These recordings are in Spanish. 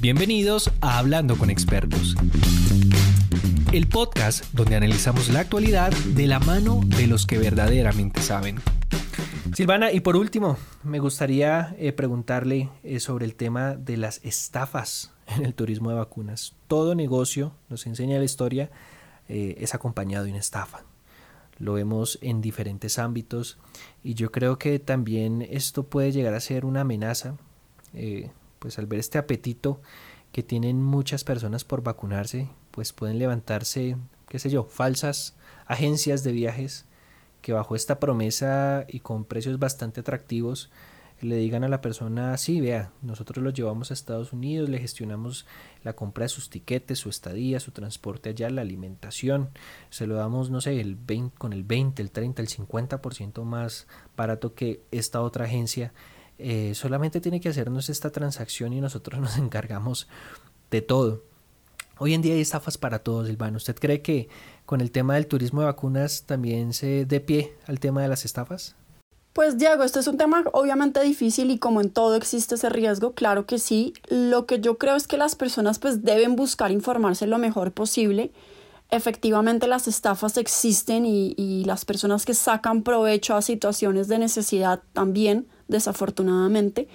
Bienvenidos a Hablando con Expertos, el podcast donde analizamos la actualidad de la mano de los que verdaderamente saben. Silvana, y por último, me gustaría eh, preguntarle eh, sobre el tema de las estafas en el turismo de vacunas. Todo negocio, nos enseña la historia, eh, es acompañado de una estafa. Lo vemos en diferentes ámbitos y yo creo que también esto puede llegar a ser una amenaza pues al ver este apetito que tienen muchas personas por vacunarse, pues pueden levantarse, qué sé yo, falsas agencias de viajes que bajo esta promesa y con precios bastante atractivos le digan a la persona, sí, vea, nosotros lo llevamos a Estados Unidos, le gestionamos la compra de sus tiquetes, su estadía, su transporte allá, la alimentación, se lo damos, no sé, el 20, con el 20, el 30, el 50% más barato que esta otra agencia eh, solamente tiene que hacernos esta transacción y nosotros nos encargamos de todo. Hoy en día hay estafas para todos, Silvano. ¿Usted cree que con el tema del turismo de vacunas también se dé pie al tema de las estafas? Pues Diego, este es un tema obviamente difícil y como en todo existe ese riesgo, claro que sí. Lo que yo creo es que las personas pues deben buscar informarse lo mejor posible. Efectivamente las estafas existen y, y las personas que sacan provecho a situaciones de necesidad también desafortunadamente.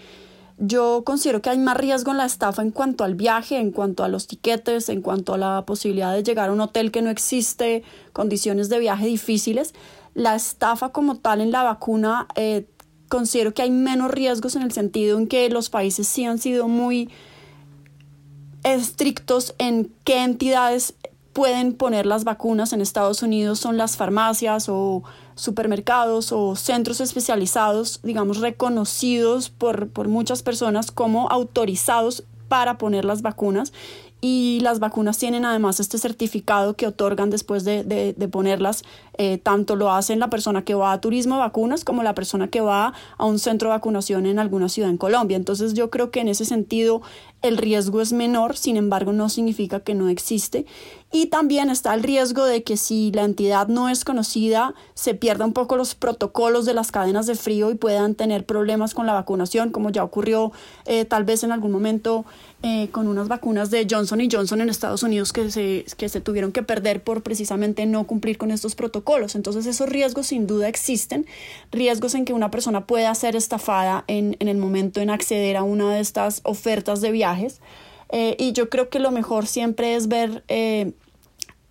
Yo considero que hay más riesgo en la estafa en cuanto al viaje, en cuanto a los tiquetes, en cuanto a la posibilidad de llegar a un hotel que no existe, condiciones de viaje difíciles. La estafa como tal en la vacuna, eh, considero que hay menos riesgos en el sentido en que los países sí han sido muy estrictos en qué entidades pueden poner las vacunas. En Estados Unidos son las farmacias o supermercados o centros especializados, digamos, reconocidos por, por muchas personas como autorizados para poner las vacunas y las vacunas tienen además este certificado que otorgan después de, de, ponerlas. Eh, tanto lo hacen la persona que va a turismo de vacunas como la persona que va a un centro de vacunación en alguna ciudad en Colombia. Entonces yo creo que en ese sentido el riesgo es menor, sin embargo no significa que no existe. Y también está el riesgo de que si la entidad no es conocida, se pierda un poco los protocolos de las cadenas de frío y puedan tener problemas con la vacunación, como ya ocurrió eh, tal vez en algún momento eh, con unas vacunas de Johnson y Johnson en Estados Unidos que se, que se tuvieron que perder por precisamente no cumplir con estos protocolos. Entonces esos riesgos sin duda existen, riesgos en que una persona pueda ser estafada en, el momento en acceder a una de estas ofertas de viajes. Eh, y yo creo que lo mejor siempre es ver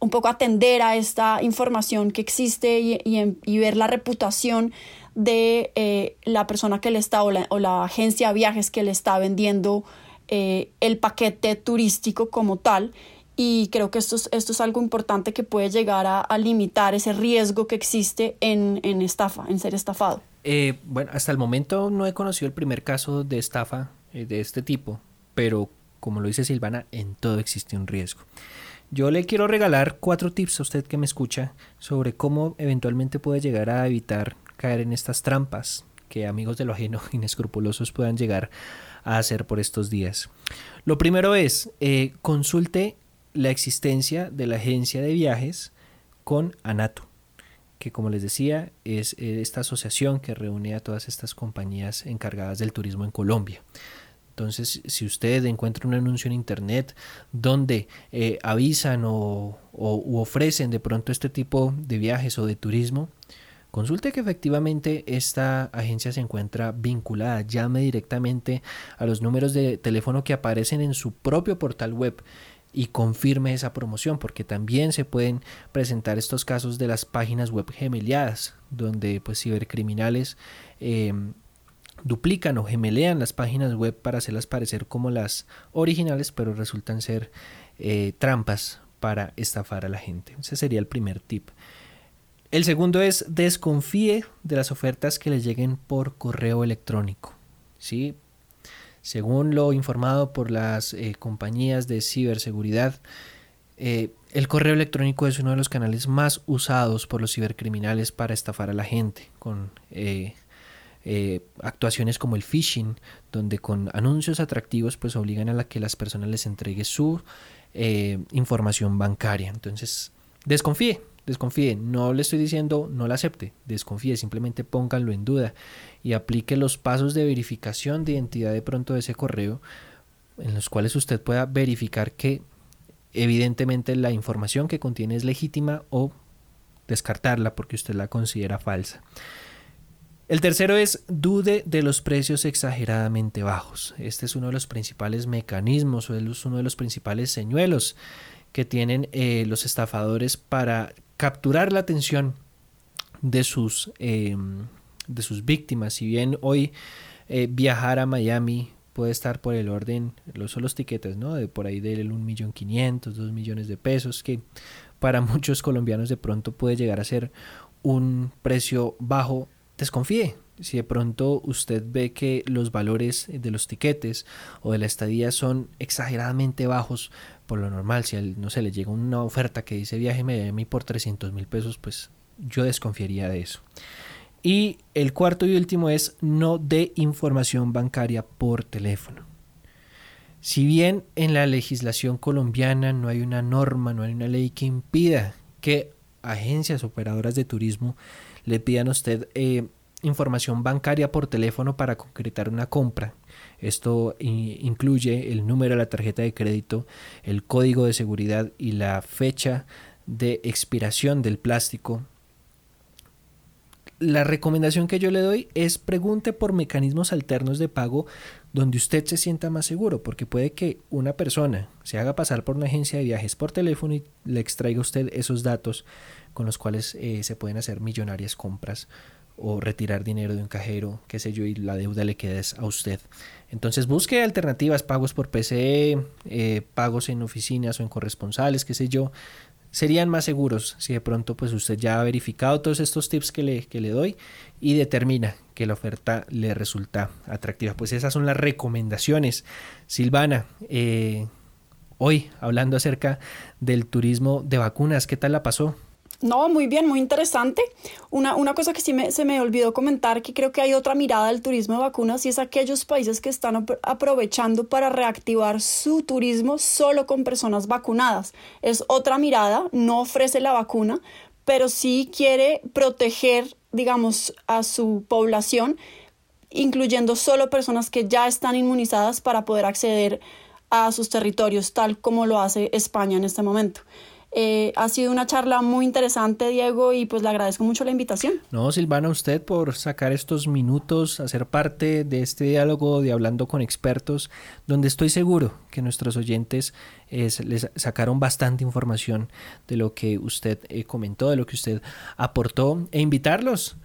un poco atender a esta información que existe y, ver la reputación de eh, la persona que le está o la, agencia de viajes que le está vendiendo eh, el paquete turístico como tal. Y creo que esto es, esto es algo importante que puede llegar a, limitar ese riesgo que existe en, estafa, en ser estafado. Eh, bueno, hasta el momento no he conocido el primer caso de estafa de este tipo, pero como lo dice Silvana, en todo existe un riesgo. Yo le quiero regalar cuatro tips a usted que me escucha sobre cómo eventualmente puede llegar a evitar caer en estas trampas que amigos de lo ajeno inescrupulosos puedan llegar a hacer por estos días. Lo primero es, eh, consulte la existencia de la agencia de viajes con ANATO, que como les decía es eh, esta asociación que reúne a todas estas compañías encargadas del turismo en Colombia. Entonces, si usted encuentra un anuncio en Internet donde eh, avisan o, ofrecen de pronto este tipo de viajes o de turismo, consulte que efectivamente esta agencia se encuentra vinculada. Llame directamente a los números de teléfono que aparecen en su propio portal web y confirme esa promoción, porque también se pueden presentar estos casos de las páginas web gemeliadas, donde pues cibercriminales eh, duplican o gemelean las páginas web para hacerlas parecer como las originales, pero resultan ser eh, trampas para estafar a la gente. Ese sería el primer tip. El segundo es desconfíe de las ofertas que le lleguen por correo electrónico. ¿sí? Según lo informado por las eh, compañías de ciberseguridad, eh, el correo electrónico es uno de los canales más usados por los cibercriminales para estafar a la gente, con eh, actuaciones como el phishing, donde con anuncios atractivos pues obligan a la que las personas les entregue su eh, información bancaria. Entonces, desconfíe, desconfíe, no le estoy diciendo no la acepte, desconfíe, simplemente pónganlo en duda y aplique los pasos de verificación de identidad de pronto de ese correo en los cuales usted pueda verificar que evidentemente la información que contiene es legítima o descartarla porque usted la considera falsa. El tercero es dude de los precios exageradamente bajos. Este es uno de los principales mecanismos o es uno de los principales señuelos que tienen eh, los estafadores para capturar la atención de sus, em, de sus víctimas. Si bien hoy eh, viajar a Miami puede estar por el orden, los son los tiquetes, ¿no? De por ahí del 1.500.000, 2 millones de pesos, que para muchos colombianos de pronto puede llegar a ser un precio bajo. Desconfíe. Si de pronto usted ve que los valores de los tiquetes o de la estadía son exageradamente bajos, por lo normal, si no se le llega una oferta que dice viaje Miami por 300 mil pesos, pues yo desconfiaría de eso. Y el cuarto y último es no de información bancaria por teléfono. Si bien en la legislación colombiana no hay una norma, no hay una ley que impida que agencias operadoras de turismo le pidan a usted eh, información bancaria por teléfono para concretar una compra. Esto incluye el número de la tarjeta de crédito, el código de seguridad y la fecha de expiración del plástico la recomendación que yo le doy es pregunte por mecanismos alternos de pago donde usted se sienta más seguro, porque puede que una persona se haga pasar por una agencia de viajes por teléfono y le extraiga a usted esos datos con los cuales eh, se pueden hacer millonarias compras o retirar dinero de un cajero, qué sé yo, y la deuda le queda a usted. Entonces busque alternativas, pagos por PCE, eh, pagos en oficinas o en corresponsales, qué sé yo, serían más seguros si de pronto pues usted ya ha verificado todos estos tips que le, que le doy y determina que la oferta le resulta atractiva. Pues esas son las recomendaciones. Silvana, eh, hoy hablando acerca del turismo de vacunas, ¿qué tal la pasó? No, muy bien, muy interesante. Una, una cosa que sí me, se me olvidó comentar, que creo que hay otra mirada del turismo de vacunas y es aquellos países que están aprovechando para reactivar su turismo solo con personas vacunadas. Es otra mirada, no ofrece la vacuna, pero sí quiere proteger, digamos, a su población, incluyendo solo personas que ya están inmunizadas para poder acceder a sus territorios, tal como lo hace España en este momento. Eh, ha sido una charla muy interesante, Diego, y pues le agradezco mucho la invitación. No, Silvana, usted por sacar estos minutos, hacer parte de este diálogo de Hablando con Expertos, donde estoy seguro que nuestros oyentes les sacaron bastante información de lo que usted eh, comentó, de lo que usted aportó, e invitarlos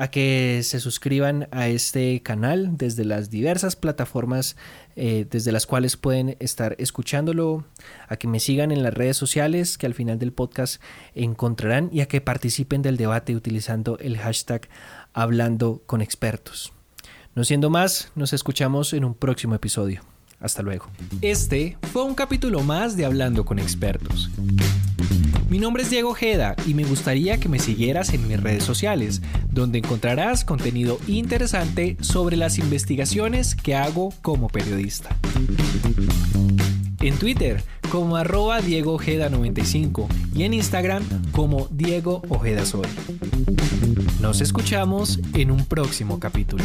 a que se suscriban a este canal desde las diversas plataformas eh, desde las cuales pueden estar escuchándolo, a que me sigan en las redes sociales que al final del podcast encontrarán y a que participen del debate utilizando el hashtag hablando con expertos. No siendo más, nos escuchamos en un próximo episodio. Hasta luego. Este fue un capítulo más de Hablando con expertos. Mi nombre es Diego Ojeda y me gustaría que me siguieras en mis redes sociales, donde encontrarás contenido interesante sobre las investigaciones que hago como periodista. En Twitter como arroba Diego Ojeda 95 y en Instagram como Diego Ojeda Soy. Nos escuchamos en un próximo capítulo.